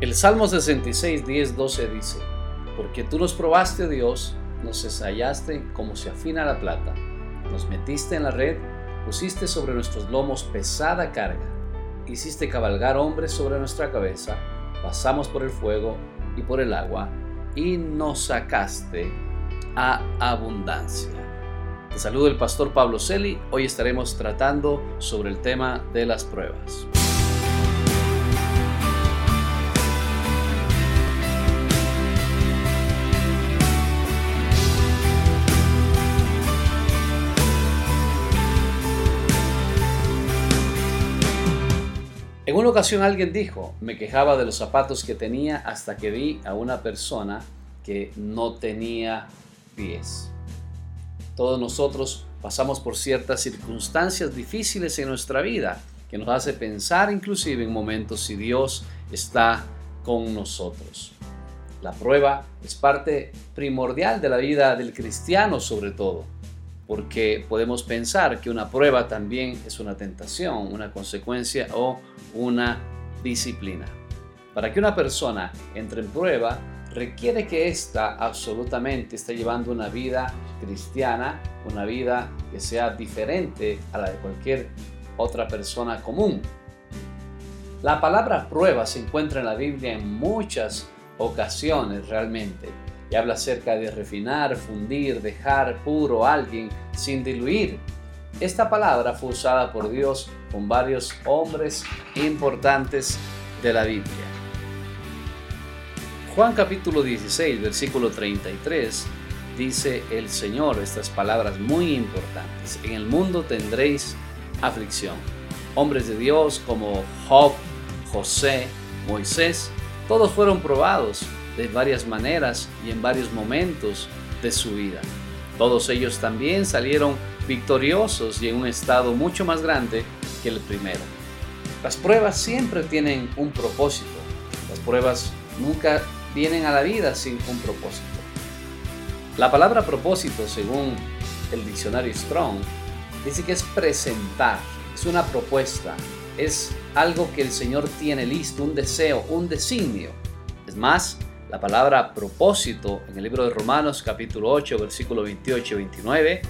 El Salmo 66, 10, 12 dice, Porque tú nos probaste, Dios, nos ensayaste como se afina la plata, nos metiste en la red, pusiste sobre nuestros lomos pesada carga, hiciste cabalgar hombres sobre nuestra cabeza, pasamos por el fuego y por el agua, y nos sacaste a abundancia. Te saludo el pastor Pablo Celi, hoy estaremos tratando sobre el tema de las pruebas. En una ocasión alguien dijo, me quejaba de los zapatos que tenía hasta que vi a una persona que no tenía pies. Todos nosotros pasamos por ciertas circunstancias difíciles en nuestra vida que nos hace pensar inclusive en momentos si Dios está con nosotros. La prueba es parte primordial de la vida del cristiano sobre todo porque podemos pensar que una prueba también es una tentación, una consecuencia o una disciplina. Para que una persona entre en prueba, requiere que ésta absolutamente esté llevando una vida cristiana, una vida que sea diferente a la de cualquier otra persona común. La palabra prueba se encuentra en la Biblia en muchas ocasiones realmente y habla acerca de refinar, fundir, dejar puro a alguien sin diluir. Esta palabra fue usada por Dios con varios hombres importantes de la Biblia. Juan capítulo 16, versículo 33, dice el Señor estas palabras muy importantes. En el mundo tendréis aflicción. Hombres de Dios como Job, José, Moisés, todos fueron probados de varias maneras y en varios momentos de su vida. Todos ellos también salieron victoriosos y en un estado mucho más grande que el primero. Las pruebas siempre tienen un propósito. Las pruebas nunca vienen a la vida sin un propósito. La palabra propósito, según el diccionario Strong, dice que es presentar, es una propuesta, es algo que el Señor tiene listo, un deseo, un designio. Es más, la palabra propósito en el libro de Romanos capítulo 8 versículo 28 y 29,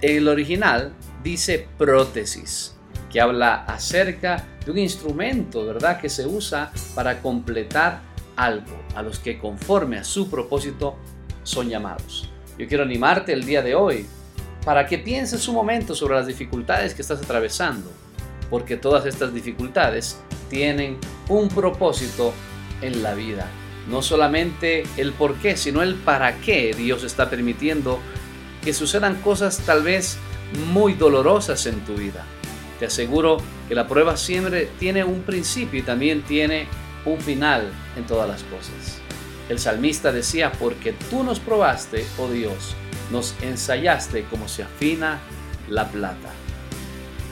en el original dice prótesis, que habla acerca de un instrumento, ¿verdad?, que se usa para completar algo a los que conforme a su propósito son llamados. Yo quiero animarte el día de hoy para que pienses un momento sobre las dificultades que estás atravesando, porque todas estas dificultades tienen un propósito en la vida no solamente el por qué, sino el para qué Dios está permitiendo que sucedan cosas tal vez muy dolorosas en tu vida. Te aseguro que la prueba siempre tiene un principio y también tiene un final en todas las cosas. El salmista decía, porque tú nos probaste, oh Dios, nos ensayaste como se afina la plata.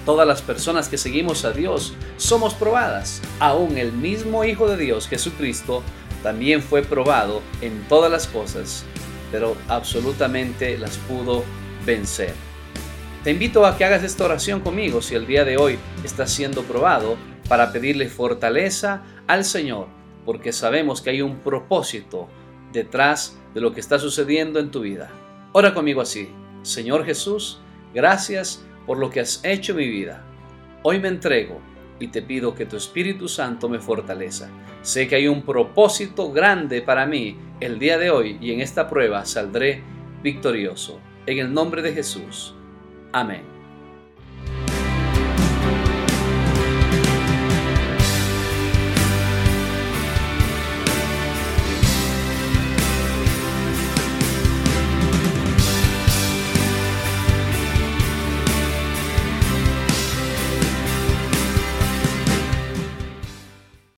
Todas las personas que seguimos a Dios somos probadas. Aún el mismo Hijo de Dios, Jesucristo, también fue probado en todas las cosas, pero absolutamente las pudo vencer. Te invito a que hagas esta oración conmigo si el día de hoy estás siendo probado para pedirle fortaleza al Señor, porque sabemos que hay un propósito detrás de lo que está sucediendo en tu vida. Ora conmigo así, Señor Jesús, gracias por lo que has hecho en mi vida. Hoy me entrego y te pido que tu Espíritu Santo me fortaleza. Sé que hay un propósito grande para mí el día de hoy y en esta prueba saldré victorioso. En el nombre de Jesús. Amén.